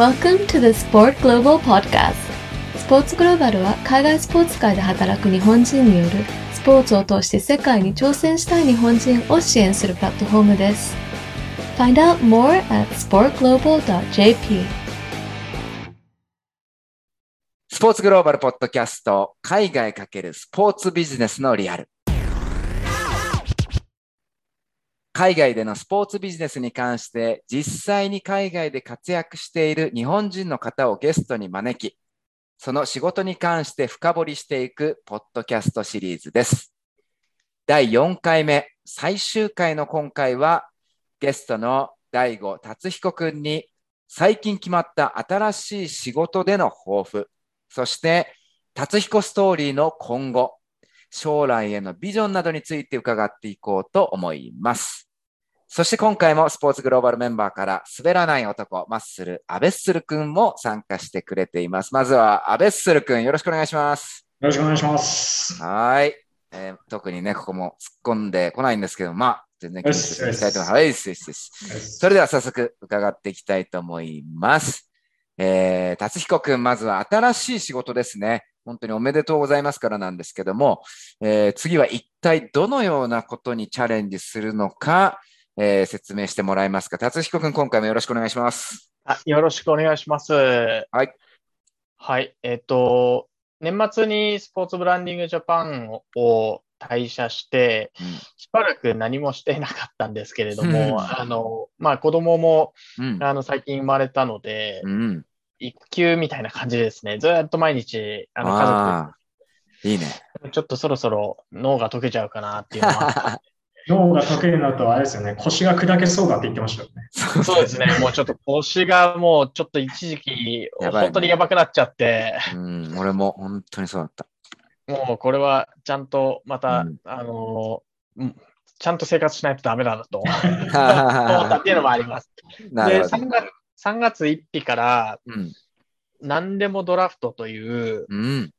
Welcome to the Sport Global Podcast. スポーツグローバルは海外スポーツ界で働く日本人によるスポーツを通して世界に挑戦したい日本人を支援するプラットフォームです。Find out more at sportglobal.jp スポーツグローバルポッドキャスト海外かけるスポーツビジネスのリアル。海外でのスポーツビジネスに関して実際に海外で活躍している日本人の方をゲストに招きその仕事に関して深掘りしていくポッドキャストシリーズです第4回目最終回の今回はゲストの大悟達彦くんに最近決まった新しい仕事での抱負そして、達彦ストーリーの今後、将来へのビジョンなどについて伺っていこうと思います。そして今回もスポーツグローバルメンバーから滑らない男、マッスル、アベッスル君も参加してくれています。まずはアベッスル君、よろしくお願いします。よろしくお願いします。はい、えー特にね、ここも突っ込んでこないんですけど、まあ、全然気にせずにいきたいと思います。はい。それでは早速伺っていきたいと思います。えー、達彦くん、まずは新しい仕事ですね。本当におめでとうございますからなんですけども、えー次は一体どのようなことにチャレンジするのか、えー説明してもらえますか？達彦くん、今回もよろしくお願いします。あよろしくお願いします。はいはい。えっ、と、年末にスポーツブランディングジャパンを退社して、しばらく何もしていなかったんですけれども、うんあの、まあ子供もうん。あの最近生まれたので、うん。育休みたいな感じですね。ずっと毎日、あのああ、いいね。家族、ちょっとそろそろ脳が溶けちゃうかなっていうのは。脳が得意になると、あれですよね、腰が砕けそうだって言ってましたよね。そうですね。もうちょっと腰がもうちょっと一時期、ね本当にやばくなっちゃって、うん、俺も本当にそうだった。もうこれはちゃんとまた、うんあのーうんちゃんと生活しないとダメだなと 思ったっていうのもあります。で、なるほど。3月 ,3 月1日からうん。何でもドラフトという、うん。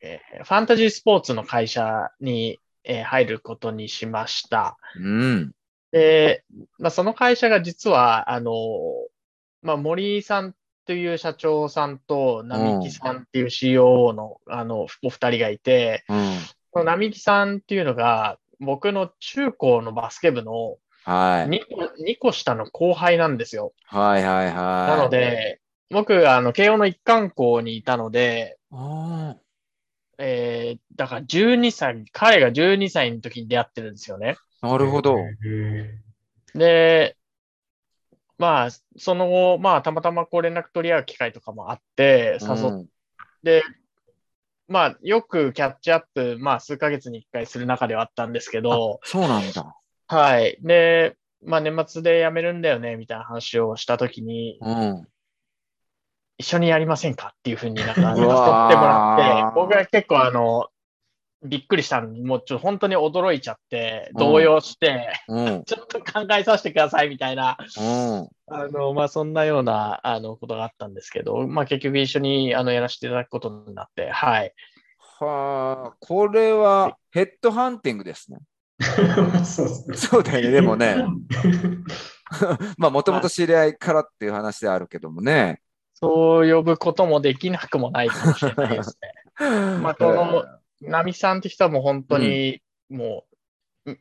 えーファンタジースポーツの会社に、えー入ることにしました。うん。で、まあ、その会社が実は、あのーまあ、森井さんという社長さんと、並木さんっていう COO の、あの、お二人がいて、うん。この並木さんっていうのが、僕の中高のバスケ部のはい。2個 ,2 個下の後輩なんですよ。はいはいはい。なの、で、僕、あの、慶応の一貫校にいたので、あえー、だから12歳、彼が12歳の時に出会ってるんですよね。あ、なるほど。へで、まあ、その後、まあ、たまたまこう連絡取り合う機会とかもあって、誘っうんて、まあ、よくキャッチアップ、まあ、数ヶ月に一回する中ではあったんですけど、そうなんだ。はい。で、まあ年末で辞めるんだよね、みたいな話をしたときに、うん。一緒にやりませんかっていうふうになんか誘ってもらって、僕は結構あの、びっくりしたんで、もうちょっと本当に驚いちゃって、動揺して、うん。ちょっと考えさせてくださいみたいな、うん。あの、まあそんなような、あの、ことがあったんですけど、まあ結局一緒にあのやらせていただくことになって、はい。はあ、これはヘッドハンティングですね。ーそうですね。そうだよね。でもね、まあ、もともと知り合いからっていう話であるけどもね。そう呼ぶこともできなくもないかもしれないですね。まあこのナミさんって人はもう本当に、もう、ん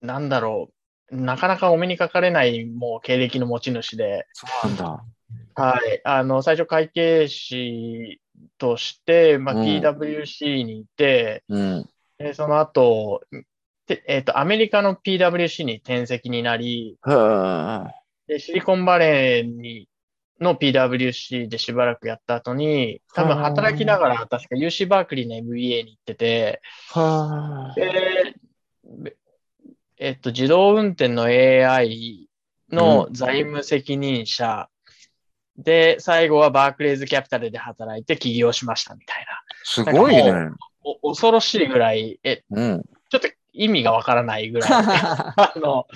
なんだろう、なかなかお目にかかれないもう経歴の持ち主で、そうなんだ。はい、あの、最初会計士として、まあ、うん。PWC にいて、うん。でその後、てえっ、と、アメリカの PWC に転籍になり、はあ。でシリコンバレーにの PWC でしばらくやった後に、多分働きながら確か UC バークリーの MBA に行ってて、はあ。で、べえっと、自動運転の AI の財務責任者、で、最後はバークレーズキャピタルで働いて起業しましたみたいすごいね。恐ろしいぐらい、え、うん。ちょっと意味がわからないぐらい。あの、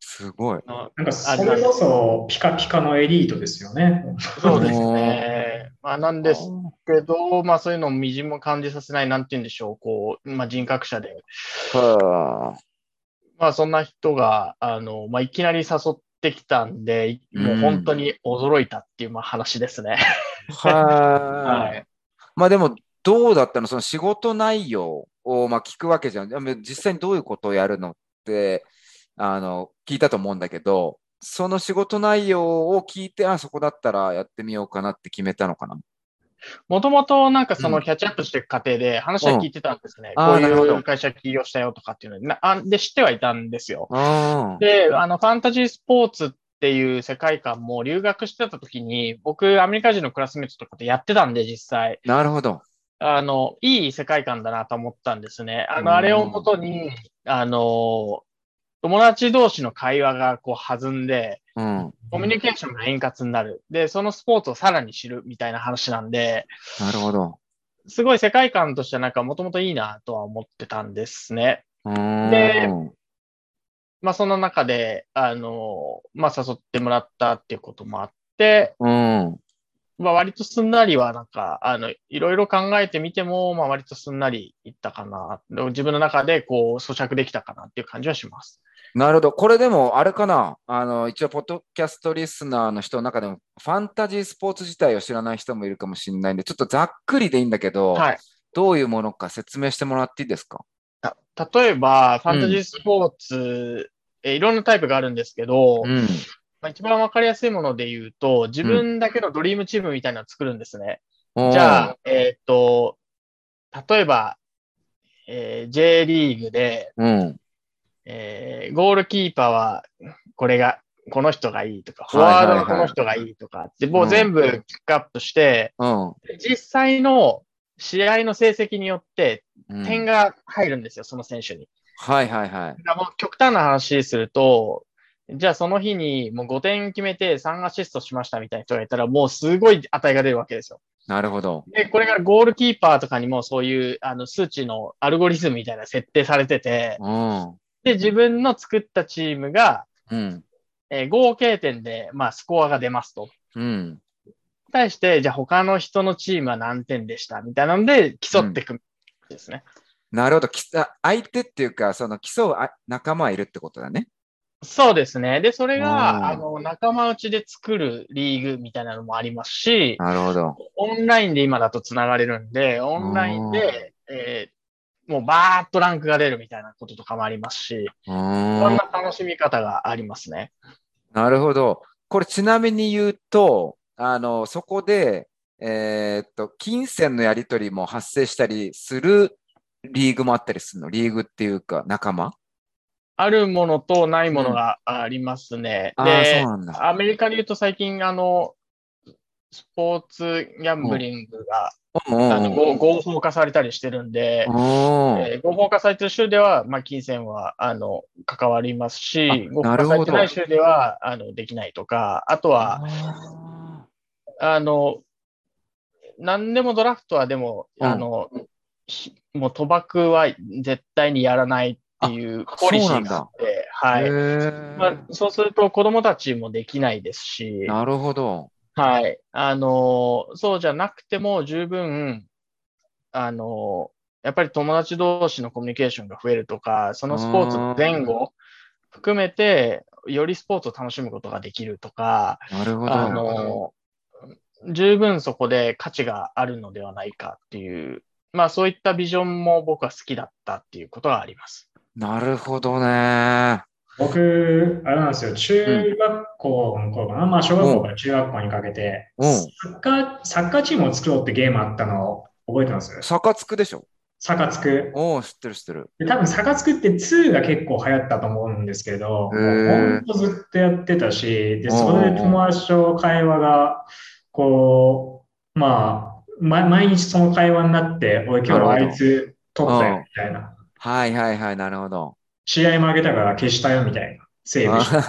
すごい。あなんか、それこそピカピカのエリートですよね。そうですね。まあ、なんですけど、まあそういうのをみじんも感じさせない、なんて言うんでしょう、こう、まあ人格者で。はまあそんな人が、あの、まあいきなり誘っってきたんで、もう本当に驚いたっていうまあ話ですね。は。はい い。まあでも、どうだったの？その仕事内容をまあ聞くわけじゃん。でも実際にどういうことをやるのって、あの、聞いたと思うんだけど、その仕事内容を聞いて、あ、そこだったらやってみようかなって決めたのかな。もともとなんかそうのんキャッチアップしていく過程で話は聞いてたんですね。うんあこうーなるほどいう会社起業したよとかっていうのになあで知ってはいたんですよ。あで、あの、ファンタジースポーツっていう世界観も留学してた時に、僕、アメリカ人のクラスメートとかとやってたんで、実際。なるほど。あの、いい世界観だなと思ったんですね。あうんの、あれをもとに、あの、友達同士の会話がこう弾んで、うん。コミュニケーションが円滑になる。で、そのスポーツをさらに知るみたいな話なんで、なるほど。すごい世界観としてはなんかもともといいなとは思ってたんですね。でまあその中で、あの、まあ誘ってもらったっていうこともあって、うん。まあ割とすんなりはなんか、あの、いろいろ考えてみても、まあ割とすんなりいったかな。自分の中でこう咀嚼できたかなっていう感じはします。なるほど。これでも、あれかな。あの、一応、ポッドキャストリスナーの人の中でも、ファンタジースポーツ自体を知らない人もいるかもしれないんで、ちょっとざっくりでいいんだけど、はい。どういうものか説明してもらっていいですか？た例えば、ファンタジースポーツ、えいろんなタイプがあるんですけど、うん。まあ、一番わかりやすいもので言うと、自分だけのドリームチームみたいなのを作るんですね。おーじゃあ、えーっと、例えば、えー J リーグで、うん。えーゴールキーパーはこれが、この人がいいとか、フォワードはこの人がいいとか、でもう全部ピックアップして、うん。実際の試合の成績によってうん点が入るんですよ、その選手に。はいはいはい。だからもう極端な話すると、じゃあその日にもう5点決めて3アシストしましたみたいな人がいたら、もうすごい値が出るわけですよ。なるほど。で、これがゴールキーパーとかにもそういうあの数値のアルゴリズムみたいな設定されてて、うん。で、自分の作ったチームが、うん。えー合計点で、まあ、スコアが出ますと。うん。対して、じゃあ他の人のチームは何点でしたみたいなので競っていくんですね。なるほど。相手っていうか、その競うあ仲間はいるってことだね。そうですね。で、それうんが、あの、仲間内で作るリーグみたいなのもありますし、なるほど。オンラインで今だと繋がれるんで、オンラインで、えーもうバーっとランクが出るみたいなこととかもありますし、うそんーん。な楽しみ方がありますね。なるほど。これちなみに言うと、あの、そこで、えーっと、金銭のやり取りも発生したりするリーグもあったりするの？リーグっていうか仲間？あるものとないものがありますね。うん。だ。アメリカで言うと最近、あの、スポーツギャンブリングが、うんあの合合法化されたりしてるんで、うんえー合法化されてる州では、まあ、金銭は、あの、関わりますし、あ合法化されてない州では、あの、できないとか、あとは、ああの、何でもドラフトはでも、うん。あの、ひもう賭博は絶対にやらないっていうポリシーがあって、ーはい。まあ、そうすると子供たちもできないですし、なるほど。はい。あの、そうじゃなくても十分、あの、やっぱり友達同士のコミュニケーションが増えるとか、そのスポーツの前後含めて、よりスポーツを楽しむことができるとか、なるほど。あの、十分そこで価値があるのではないかっていう、まあそういったビジョンも僕は好きだったっていうことがあります。なるほどね。僕、あれなんですよ、中学校の頃かな、まあ小学校から中学校にかけて、うん。サッカー、サッカーチームを作ろうってゲームあったのを覚えてます？サカツクでしょ。サカツク。おお、知ってる知ってる。で多分サカツクって2が結構流行ったと思うんですけど、ほんとずっとやってたし、で、うん。それで友達と会話が、こう、まあ、ま毎日その会話になって、おい、今日はあいつ取ったよみたいな。はいはいはい、なるほど。試合負けたから消したよみたいな。セーブして。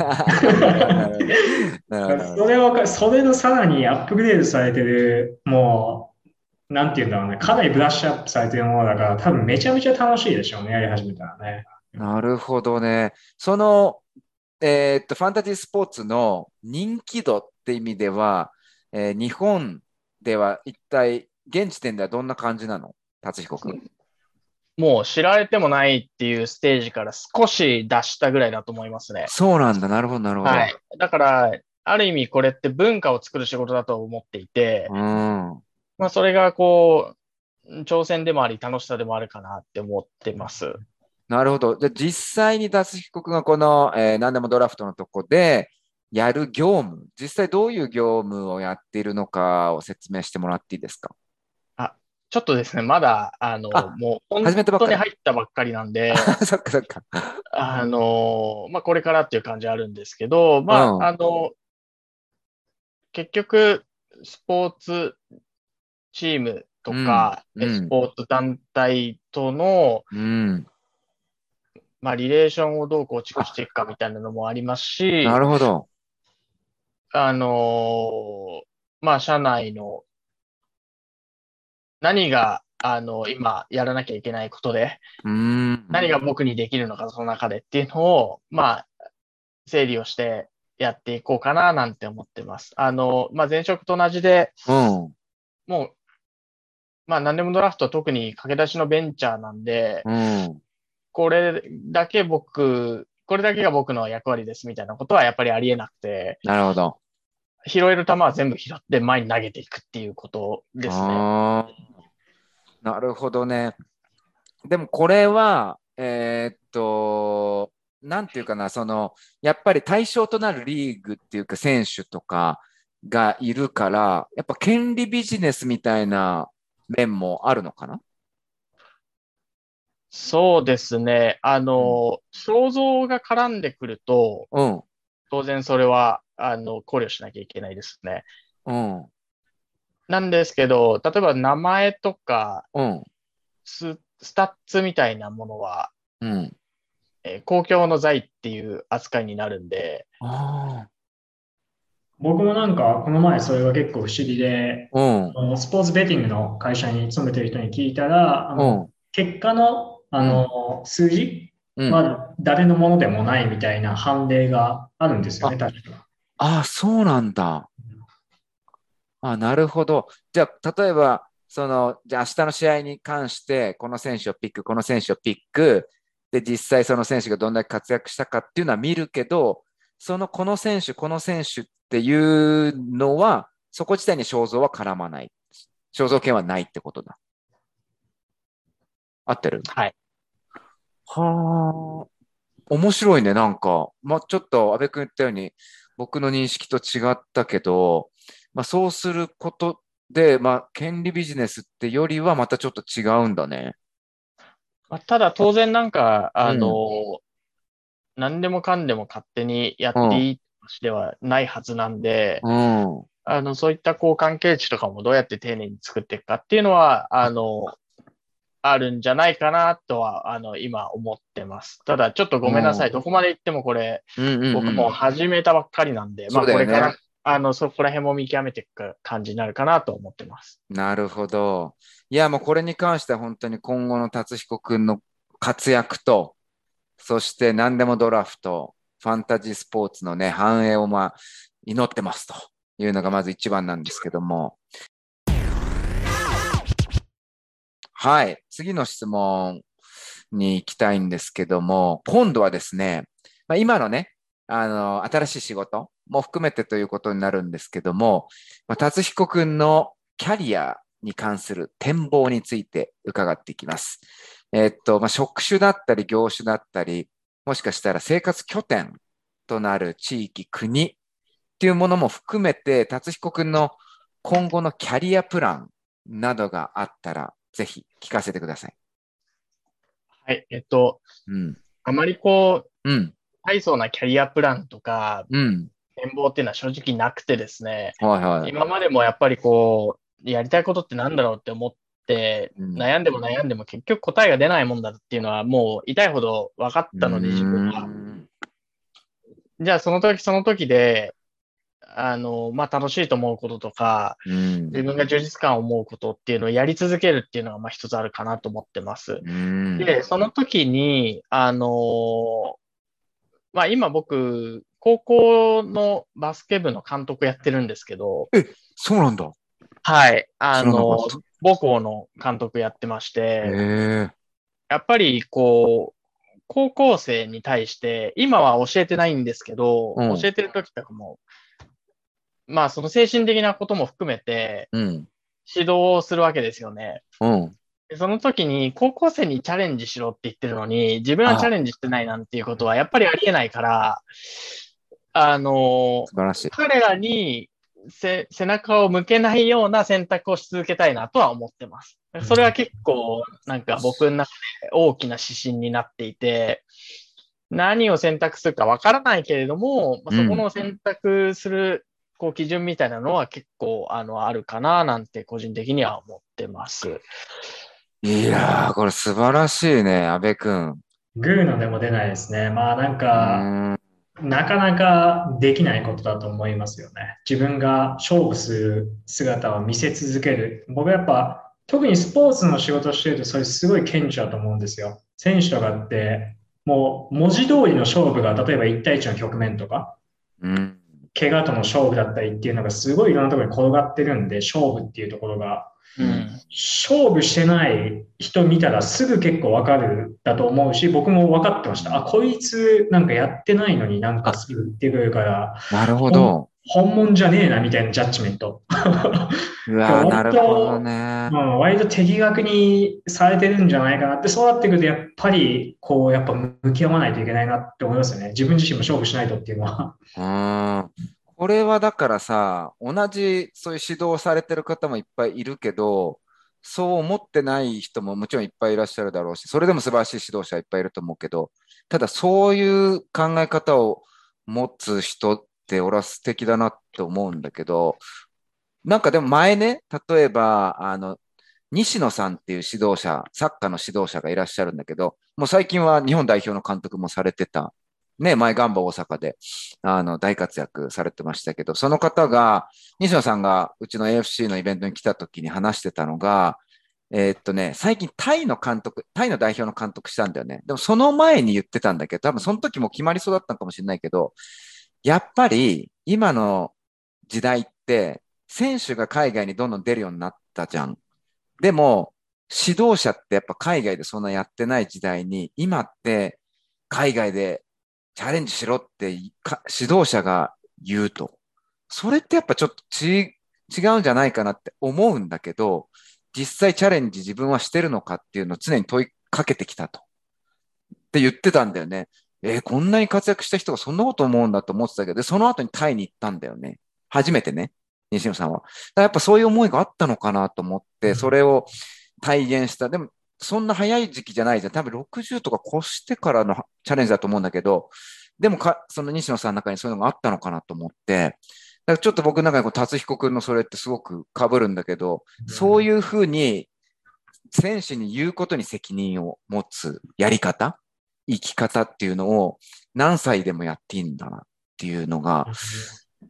それを、それのさらにアップグレードされてる、もう、なんていうんだろうね、かなりブラッシュアップされてるものだから、多分めちゃめちゃ楽しいでしょうね、やり始めたらね。なるほどね。その、えーっと、ファンタジースポーツの人気度って意味では、えー日本では一体、現時点ではどんな感じなの？達彦君。もう知られてもないっていうステージから少し脱したぐらいだと思いますね。そうなんだ。なるほど、なるほど。はい。だから、ある意味これって文化を作る仕事だと思っていて、うん。まあそれがこう、挑戦でもあり楽しさでもあるかなって思ってます。なるほど。じゃあ実際に達彦君がこの、えー何でもドラフトのとこでやる業務、実際どういう業務をやっているのかを説明してもらっていいですか？ちょっとですね、まだ、あの、あもう本当に入ったばっかりなんで、そっかそっか。あの、まあ、これからっていう感じあるんですけど、まあ、うんあの、結局、スポーツチームとか、うんうんスポーツ団体との、うん。まあ、リレーションをどう構築していくかみたいなのもありますし、なるほど。あの、まあ、社内の何が、あの、今やらなきゃいけないことで、うん。何が僕にできるのか、その中でっていうのを、まあ、整理をしてやっていこうかな、なんて思ってます。あの、まあ、前職と同じで、うん。もう、まあ、何でもドラフト特に駆け出しのベンチャーなんで、うん。これだけ僕、これだけが僕の役割ですみたいなことはやっぱりありえなくて、なるほど。拾える球は全部拾って前に投げていくっていうことですね。なるほどね。でもこれは、えーっと、なんていうかな、その、やっぱり対象となるリーグっていうか選手とかがいるから、やっぱ権利ビジネスみたいな面もあるのかな？そうですね。あの、想像が絡んでくると、うん。当然それは、あの、考慮しなきゃいけないですね。うん。なんですけど、例えば名前とかうん。ス、スタッツみたいなものは、うん。えー公共の財っていう扱いになるんで、あ僕もなんか、この前それが結構不思議で、あ。うん。あのスポーツベッティングの会社に勤めてる人に聞いたら、あうのん。結果の、あの数字うん。は誰のものでもないみたいな判例があるんですよね、確か。ああ、そうなんだ。あ、なるほど。じゃあ、例えば、その、じゃあ明日の試合に関して、この選手をピック、この選手をピック、で、実際その選手がどんだけ活躍したかっていうのは見るけど、そのこの選手、この選手っていうのは、そこ自体に肖像は絡まない。肖像権はないってことだ。合ってる？はい。はあ、面白いね、なんか。まあ、ちょっと安部君言ったように、僕の認識と違ったけど、まあ、そうすることで、まあ、権利ビジネスってよりはまたちょっと違うんだね。まあ、ただ当然なんか、あの、何でもかんでも勝手にやっていい話ではないはずなんで、うん。あの、そういったこう関係値とかもどうやって丁寧に作っていくかっていうのは、あの、あるんじゃないかなとは、あの、今思ってます。ただ、ちょっとごめんなさい。うんどこまで行ってもこれ、うんうんうん僕も始めたばっかりなんで、まあ、これから、あの、そこら辺も見極めていく感じになるかなと思ってます。なるほど。いや、もうこれに関しては本当に今後の達彦君の活躍と、そして何でもドラフト、ファンタジースポーツのね、繁栄をまあ、祈ってますというのがまず一番なんですけども。はい。次の質問に行きたいんですけども、今度はですね、まあ、今のね、あの、新しい仕事も含めてということになるんですけども、まあ、達彦くんのキャリアに関する展望について伺っていきます。えーっと、まあ、職種だったり業種だったり、もしかしたら生活拠点となる地域、国っていうものも含めて、達彦くんの今後のキャリアプランなどがあったら、ぜひ聞かせてください。はい。えっと、うん。あまりこう、うん。大層なキャリアプランとか、うん。展望っていうのは正直なくてですね、はいはい。今までもやっぱりこう、やりたいことってなんだろうって思って、うん悩んでも悩んでも結局答えが出ないもんだっていうのはもう痛いほど分かったので、自分はう。んじゃあその時その時で、あの、まあ、楽しいと思うこととか、うん。自分が充実感を思うことっていうのをやり続けるっていうのが、まあ、一つあるかなと思ってます。うん。で、その時に、あのまあ、今僕、高校のバスケ部の監督やってるんですけど、そうなんだ。はい、あの母校の監督やってましへて、え。やっぱりこう、高校生に対して、今は教えてないんですけど、うん教えてる時とかも、まあその精神的なことも含めてうん。指導をするわけですよね。うん。でその時に高校生にチャレンジしろって言ってるのに、自分はチャレンジしてないなんていうことはやっぱりありえないから、あの、素晴らしい。彼らにせ背中を向けないような選択をし続けたいなとは思ってます。それは結構なんか僕の中で大きな指針になっていて、何を選択するかわからないけれども、まあそこの選択するこう基準みたいなのは結構あのあるかななんて個人的には思ってます。いやー、これ素晴らしいね、安部君。グーのでも出ないですね。まあなんうか、ん。なかなかできないことだと思いますよね。自分が勝負する姿を見せ続ける。僕はやっぱ、特にスポーツの仕事してると、それすごい顕著だと思うんですよ。選手とかって、もう文字通りの勝負が、例えば1対1の局面とか、うん。怪我との勝負だったりっていうのがすごいいろんなところに転がってるんで、勝負っていうところが、うん。勝負してない人見たらすぐ結構わかるだと思うし、僕も分かってました。あ、こいつなんかやってないのになんかすぐ言ってくるから、なるほど。本物じゃねえなみたいなジャッジメント。うわ なるほどねう。ん、割と的確にされてるんじゃないかなって、そうなってくるとやっぱりこう、やっぱ向き合わないといけないなって思いますよね。自分自身も勝負しないとっていうのは。うん。これはだからさ、同じそういう指導されてる方もいっぱいいるけど、そう思ってない人ももちろんいっぱいいらっしゃるだろうし、それでも素晴らしい指導者いっぱいいると思うけど、ただそういう考え方を持つ人って俺は素敵だなって思うんだけど、なんかでも前ね、例えば、あの、西野さんっていう指導者、サッカーの指導者がいらっしゃるんだけど、もう最近は日本代表の監督もされてた。ね、前ガンバ大阪で、あの、大活躍されてましたけど、その方が、西野さんがうちの AFC のイベントに来た時に話してたのが、えーっとね、最近タイの監督、タイの代表の監督したんだよね。でもその前に言ってたんだけど、多分その時も決まりそうだったのかもしれないけど、やっぱり今の時代って、選手が海外にどんどん出るようになったじゃん。でも、指導者ってやっぱ海外でそんなやってない時代に、今って海外でチャレンジしろって指導者が言うと。それってやっぱちょっとち違うんじゃないかなって思うんだけど、実際チャレンジ自分はしてるのかっていうのを常に問いかけてきたと。って言ってたんだよね。えーこんなに活躍した人がそんなこと思うんだと思ってたけど、でその後にタイに行ったんだよね。初めてね。西野さんは。だからやっぱそういう思いがあったのかなと思って、それを体現した。でも、そんな早い時期じゃないじゃん。多分60とか越してからのチャレンジだと思うんだけど、でもか、その西野さんの中にそういうのがあったのかなと思って、だからちょっと僕の中にこう達彦君のそれってすごく被るんだけど、そういうふうに選手に言うことに責任を持つやり方、生き方っていうのを何歳でもやっていいんだなっていうのが、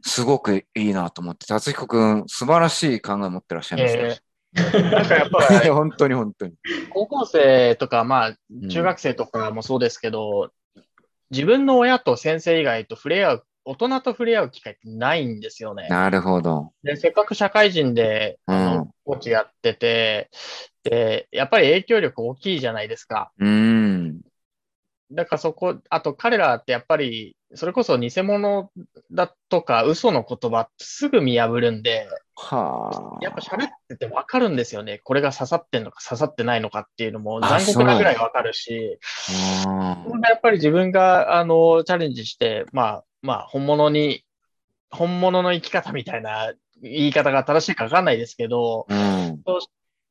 すごくいいなと思って、達彦君、素晴らしい考えを持ってらっしゃいますね。えー なんかやっぱり 本当に本当に。高校生とか、まあ、ん中学生とかもそうですけど、自分の親と先生以外と触れ合う、大人と触れ合う機会ってないんですよね。なるほど。で、せっかく社会人で、あうんの、コーチやってて、で、やっぱり影響力大きいじゃないですか。うーん。だからそこ、あと彼らってやっぱり、それこそ偽物だとか嘘の言葉すぐ見破るんで、はあ。やっぱ喋っててわかるんですよね。これが刺さってんのか刺さってないのかっていうのもあ残酷なぐらいわかるし、うんそれがやっぱり自分が、あの、チャレンジして、まあ、まあ、本物に、本物の生き方みたいな言い方が正しいかわかんないですけど、うん。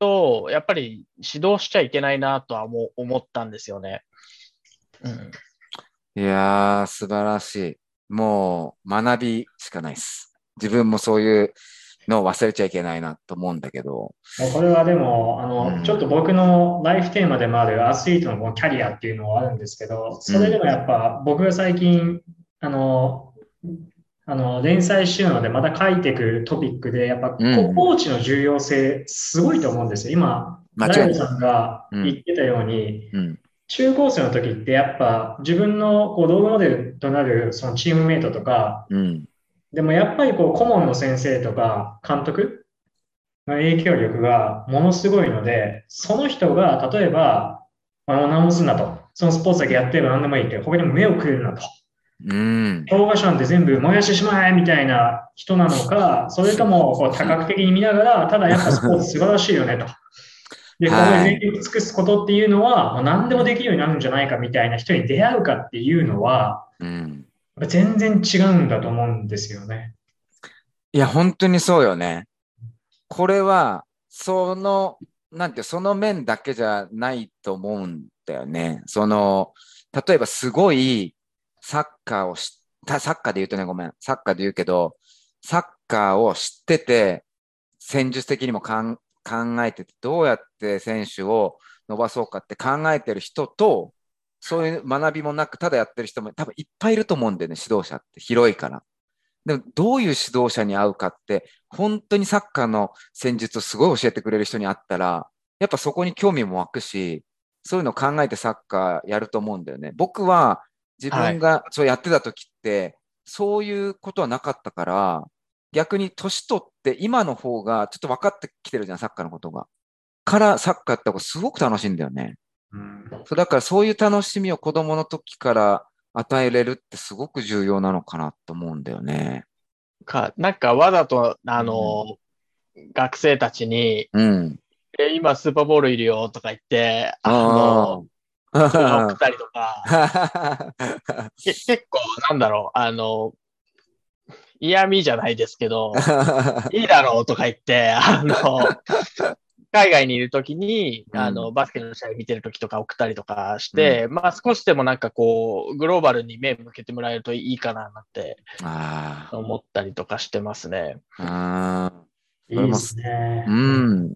と、やっぱり指導しちゃいけないなとは思思ったんですよね。うん。いやー、素晴らしい。もう学びしかないです。自分もそういうのを忘れちゃいけないなと思うんだけど。これはでも、あの、うんちょっと僕のライフテーマでもあるアスリートのキャリアっていうのはあるんですけど、それでもやっぱ僕が最近、あの、あの、連載してるのでまた書いていくトピックで、やっぱ、うんコーチの重要性すごいと思うんですよ。今。ライオさんが言ってたように、うん。中高生の時ってやっぱ自分のこうロールモデルとなるそのチームメイトとか、うん。でもやっぱりこう顧問の先生とか監督の影響力がものすごいので、その人が例えばあの何もすんなと。そのスポーツだけやってれば何でもいいって、他にも目をくれるなと。うん。教科書なんて全部燃やしてしまえみたいな人なのか、それともこう多角的に見ながら、ただやっぱスポーツ素晴らしいよねと。で、ここはいで全力尽くすことっていうのは、まあ何でもできるようになるんじゃないかみたいな人に出会うかっていうのは、うん。全然違うんだと思うんですよね。いや、本当にそうよね。これは、その、なんてその面だけじゃないと思うんだよね。その、例えばすごいサッカーをし、たサッカーで言うとね、ごめん、サッカーで言うけど、サッカーを知ってて、戦術的にもかん考えてて、どうやって選手を伸ばそうかって考えてる人と、そういう学びもなく、ただやってる人も多分いっぱいいると思うんだよね、指導者って。広いから。でも、どういう指導者に会うかって、本当にサッカーの戦術をすごい教えてくれる人に会ったら、やっぱそこに興味も湧くし、そういうのを考えてサッカーやると思うんだよね。僕は自分がそうやってた時って、そういうことはなかったから、逆に年取って今の方がちょっと分かってきてるじゃん、サッカーのことが。からサッカーやった方がすごく楽しいんだよね。うんそうだからそういう楽しみを子供の時から与えれるってすごく重要なのかなと思うんだよね。か、なんかわざと、あの、学生たちに、うん。え、今スーパーボールいるよとか言って、ああの、送あったりとか、け結構、なんだろう、あの、嫌味じゃないですけど、いいだろうとか言って、あの、海外にいるときに、あの、バスケの試合見てるときとか送ったりとかして、まあ少しでもなんかこう、グローバルに目向けてもらえるといいかななんてあ思ったりとかしてますね。あいいですね。うん。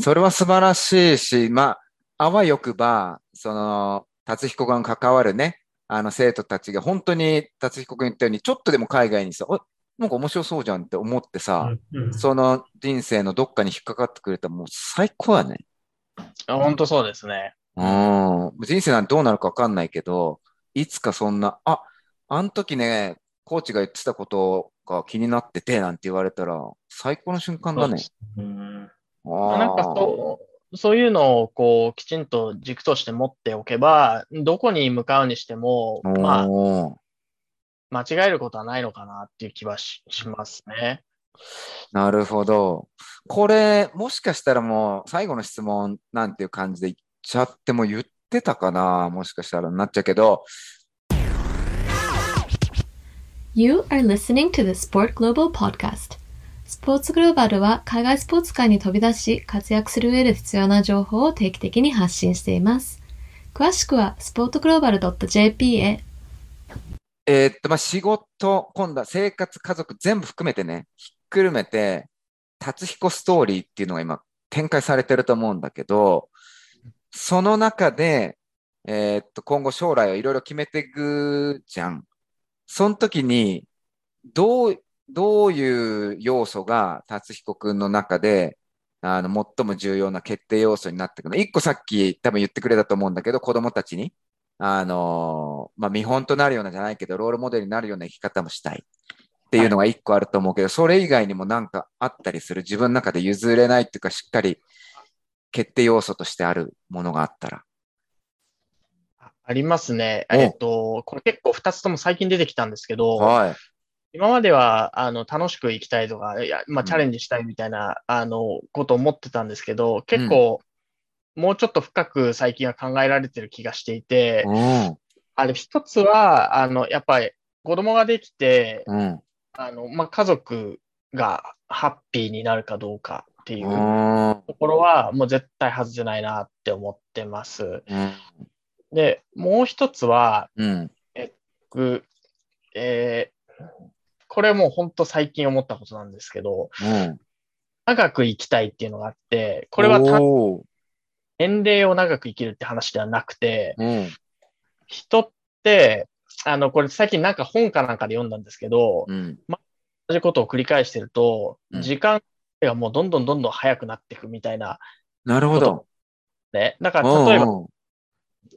それは素晴らしいし、まあ、あわよくば、その、達彦君が関わるね、あの生徒たちが本当に達彦君言ったように、ちょっとでも海外にさ、おなんか面白そうじゃんって思ってさ、うんうんその人生のどっかに引っかかってくれたらもう最高やね。あ本当そうですね。うん。人生なんてどうなるかわかんないけど、いつかそんな、あ、あの時ね、コーチが言ってたことが気になっててなんて言われたら、最高の瞬間だね。うんあまあなんかそう、そういうのをこう、きちんと軸として持っておけば、どこに向かうにしても、うまあ、間違えることはないのかなっていう気はししますね。なるほど。これ、もしかしたらもう最後の質問なんていう感じで言っちゃっても言ってたかな？もしかしたらなっちゃうけど、You are listening to the Sport Global Podcast. スポーツグローバルは海外スポーツ界に飛び出し活躍する上で必要な情報を定期的に発信しています。詳しくは sportglobal.jp へ。えーっと、まあ、仕事、今度は生活、家族全部含めてね、ひっくるめて、達彦ストーリーっていうのが今展開されてると思うんだけど、その中で、えーっと、今後将来をいろいろ決めていくじゃん。その時に、どう、どういう要素が達彦くんの中で、あの、最も重要な決定要素になってくるの？一個さっき多分言ってくれたと思うんだけど、子供たちに、あのまあ、見本となるようなじゃないけど、ロールモデルになるような生き方もしたいっていうのが一個あると思うけど、それ以外にもなんかあったりする？自分の中で譲れないっていうか、しっかり決定要素としてあるものがあったら。あありますね。おえっと、これ結構2つとも最近出てきたんですけど、はい。今までは、あの、楽しく生きたいとか、いや、まあ、うんチャレンジしたいみたいな、あの、ことを思ってたんですけど、結構、もうちょっと深く最近は考えられてる気がしていて、うん。あれ、一つは、あの、やっぱり、子供ができて、うん。あの、まあ、家族がハッピーになるかどうかっていううん。ところは、もう絶対外せないなって思ってます。うん。で、もう一つは、うん。僕えーこれもう本当最近思ったことなんですけど、うん。長く生きたいっていうのがあって、これは単年齢を長く生きるって話ではなくて、うん。人って、あの、これ最近なんか本かなんかで読んだんですけど、うん。同じことを繰り返してると、うん時間がもうどんどんどんどん早くなっていくみたいななるほど。ね。だから例えば、うん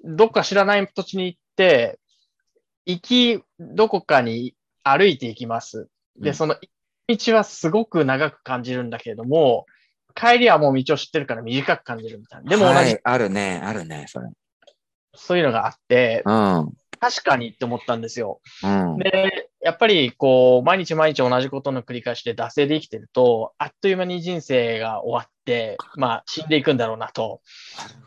どっか知らない土地に行って、行き、どこかに歩いていきます。で、うんその道はすごく長く感じるんだけれども、帰りはもう道を知ってるから短く感じるみたいな。でも同じ、はい、あるね、あるね、それ。そういうのがあって、うん。確かにって思ったんですよ。うん。で、やっぱりこう、毎日毎日同じことの繰り返しで惰性で生きてると、あっという間に人生が終わって、まあ死んでいくんだろうなと。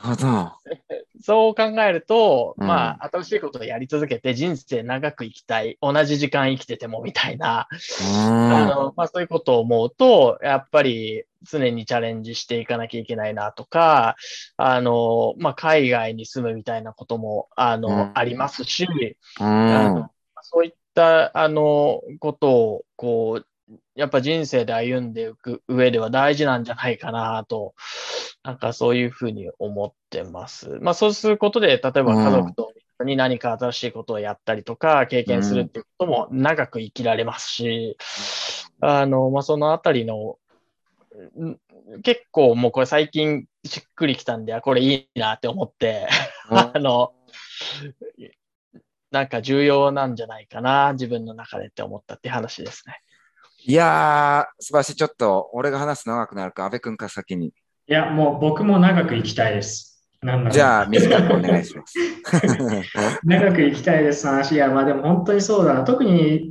なるほど。そう考えると、うんまあ新しいことをやり続けて人生長く生きたい。同じ時間生きててもみたいな、あの、まあそういうことを思うと、やっぱり常にチャレンジしていかなきゃいけないなとか、あの、まあ海外に住むみたいなことも、あの、うんありますし、うん。あのそういった、あの、ことを、こう、やっぱ人生で歩んでいく上では大事なんじゃないかなと、なんかそういうふうに思ってます。まあそうすることで、例えば家族とに何か新しいことをやったりとか、経験するっていうことも長く生きられますし、あの、まあそのあたりの、ん結構もうこれ最近しっくりきたんで、あこれいいなって思って、あの、なんか重要なんじゃないかな、自分の中でって思ったって話ですね。いやー、素晴らしい。ちょっと、俺が話すの長くなるから、安部君から先に。いや、もう僕も長く生きたいです。なんだじゃあ、短くお願いします。長く生きたいです話。いや、まあでも本当にそうだな。特に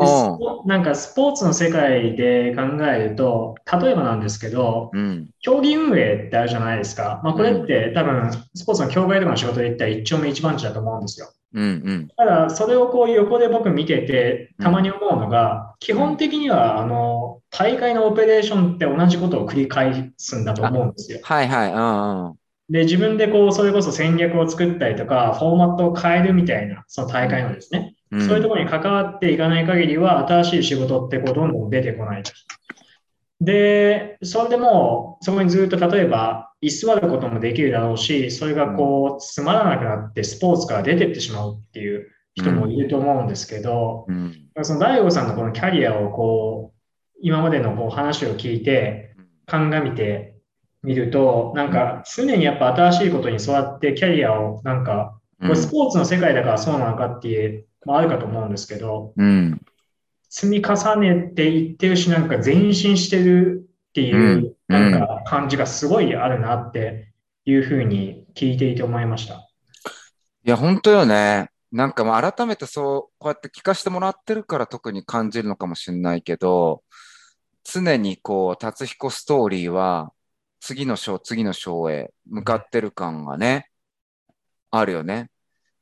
なんかスポーツの世界で考えると、例えばなんですけど、うん。競技運営ってあるじゃないですか。まあこれって多分、スポーツの協会とかの仕事で言ったら一丁目一番地だと思うんですよ。うんうん。ただ、それをこう横で僕見てて、たまに思うのが、基本的には、あの、大会のオペレーションって同じことを繰り返すんだと思うんですよ。はいはい。うんうん。で、自分でこう、それこそ戦略を作ったりとか、フォーマットを変えるみたいな、その大会のですね。うんそういうところに関わっていかない限りは、新しい仕事ってこう、どんどん出てこないと。で、それでもう、そこにずっと例えば、居座ることもできるだろうし、それがこう、つまらなくなってスポーツから出てってしまうっていう人もいると思うんですけど、うん。その大悟さんのこのキャリアをこう、今までのこう話を聞いて、鑑みてみると、なんか常にやっぱ新しいことに育ってキャリアをなんか、これスポーツの世界だからそうなのかっていう、もあるかと思うんですけど、うん。積み重ねていってるし、なんか前進してるっていう、うんなんか感じがすごいあるなっていうふうに聞いていて思いました。いや、本当よね。なんかまあ改めてそう、こうやって聞かせてもらってるから特に感じるのかもしれないけど、常にこう、達彦ストーリーは、次の章、次の章へ向かってる感がね、あるよね。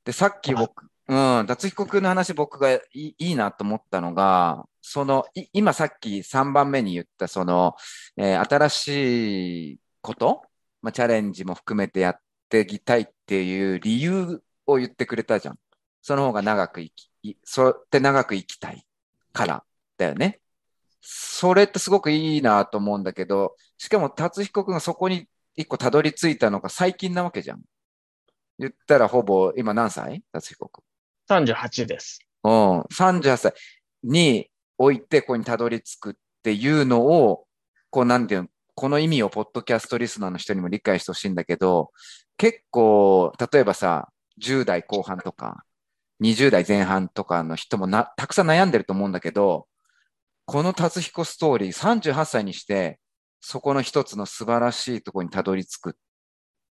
で、さっき僕、うん、達彦君の話僕がいいいいなと思ったのが、その、い今さっき3番目に言った、その、えー新しいこと、まあ、チャレンジも含めてやっていきたいっていう理由を言ってくれたじゃん。その方が長く生き、いそうやって長く生きたいからだよね。それってすごくいいなと思うんだけど、しかも達彦君がそこに一個たどり着いたのが最近なわけじゃん。言ったらほぼ、今何歳？達彦君。38です。うん、38歳に置いてここにたどり着くっていうのを、こうなんていうの、この意味をポッドキャストリスナーの人にも理解してほしいんだけど、結構、例えばさ、10代後半とか、20代前半とかの人もな、たくさん悩んでると思うんだけど、この達彦ストーリー、38歳にして、そこの一つの素晴らしいところにたどり着くっ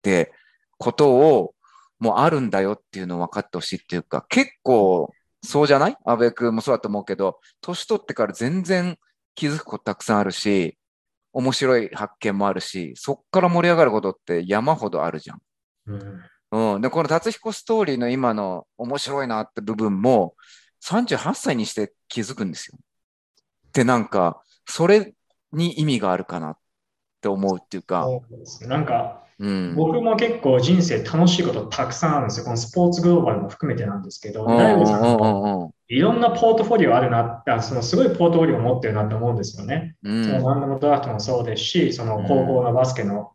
てことを、もうあるんだよっていうのを分かってほしいっていうか、結構、そうじゃない？安部君もそうだと思うけど、年取ってから全然気づくことたくさんあるし、面白い発見もあるし、そっから盛り上がることって山ほどあるじゃん。うんうん。で、この達彦ストーリーの今の面白いなって部分も、38歳にして気づくんですよ。で、なんか、それに意味があるかなって思うっていうか、そうなんか、うん。僕も結構人生楽しいことたくさんあるんですよ。このスポーツグローバルも含めてなんですけど、いろんなポートフォリオあるなって、あそのすごいポートフォリオを持ってるなって思うんですよね。うんそのランダムドラフトもそうですし、その高校のバスケの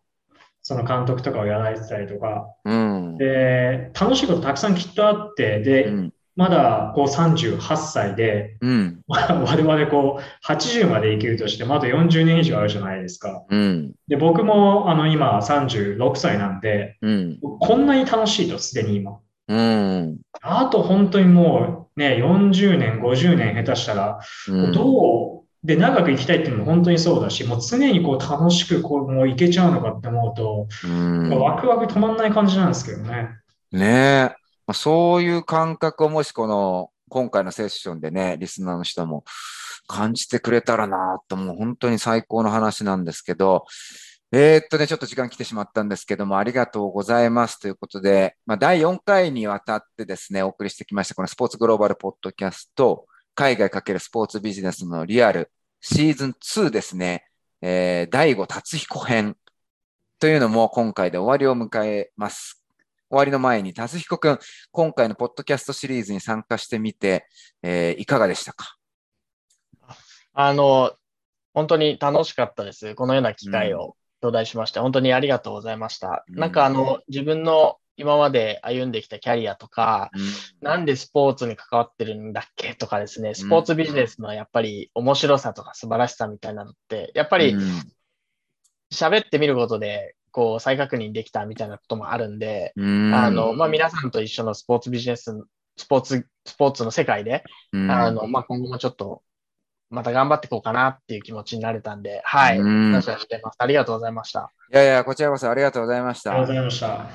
その監督とかをやられてたりとか、うん。で、楽しいことたくさんきっとあって、で、うん。まだこう38歳で、うん。我々こう80まで生きるとして、まだ40年以上あるじゃないですか。うん。で、僕もあの今36歳なんで、うん。こんなに楽しいと、すでに今。うん。あと本当にもうね、40年、50年下手したら、うん。どう、で、長く生きたいっていうのも本当にそうだし、もう常にこう楽しくこうもういけちゃうのかって思うと、うんワクワク止まんない感じなんですけどね。ねえ。まあ、そういう感覚をもしこの今回のセッションでね、リスナーの人も感じてくれたらなと、もう本当に最高の話なんですけど、えー、っとね、ちょっと時間来てしまったんですけども、ありがとうございますということで、まあ、第4回にわたってですね、お送りしてきました、このスポーツグローバルポッドキャスト、海外かけるスポーツビジネスのリアル、シーズン2ですね、えー、第5達彦編というのも今回で終わりを迎えます。終わりの前に、達彦くん、今回のポッドキャストシリーズに参加してみて、えー、いかがでしたか？あの、本当に楽しかったです。このような機会を頂戴しまして、うん、本当にありがとうございました。うん、なんかあの、自分の今まで歩んできたキャリアとか、うん、なんでスポーツに関わってるんだっけとかですね、スポーツビジネスのやっぱり面白さとか素晴らしさみたいなのって、やっぱり喋ってみることで、こう再確認できたみたいなこともあるんで、あの、まあ、皆さんと一緒のスポーツビジネス、スポーツ、スポーツの世界で、あの、まあ、今後もちょっとまた頑張っていこうかなっていう気持ちになれたんで、はい。感謝してます。ありがとうございました。いやいや、こちらこそありがとうございました。ありがとうございました。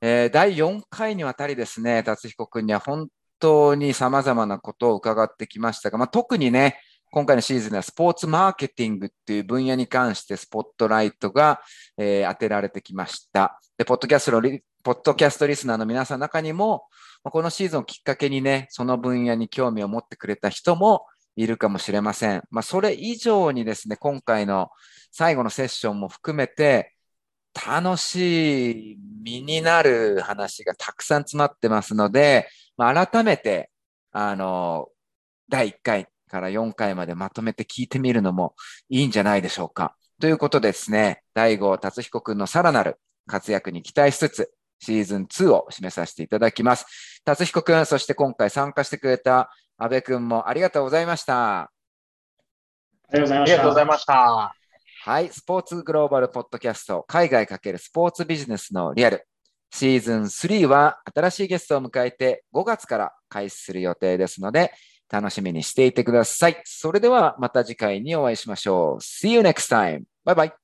えー、第4回にわたりですね、達彦君には本当に様々なことを伺ってきましたが、まあ、特にね、今回のシーズンではスポーツマーケティングっていう分野に関してスポットライトが、えー、当てられてきました。で、ポッドキャストのポッドキャストリスナーの皆さんの中にも、このシーズンをきっかけにね、その分野に興味を持ってくれた人もいるかもしれません。まあ、それ以上にですね、今回の最後のセッションも含めて、楽しい身になる話がたくさん詰まってますので、まあ、改めて、あの、第1回から4回までまとめて聞いてみるのもいいんじゃないでしょうか。ということですね、第5達彦くんのさらなる活躍に期待しつつ、シーズン2を締めさせていただきます。達彦くん、そして今回参加してくれた安部君もありがとうございました。ありがとうございました。はい、スポーツグローバルポッドキャスト、海外かけるスポーツビジネスのリアル。シーズン3は新しいゲストを迎えて5月から開始する予定ですので、楽しみにしていてください。それではまた次回にお会いしましょう。See you next time. Bye bye.。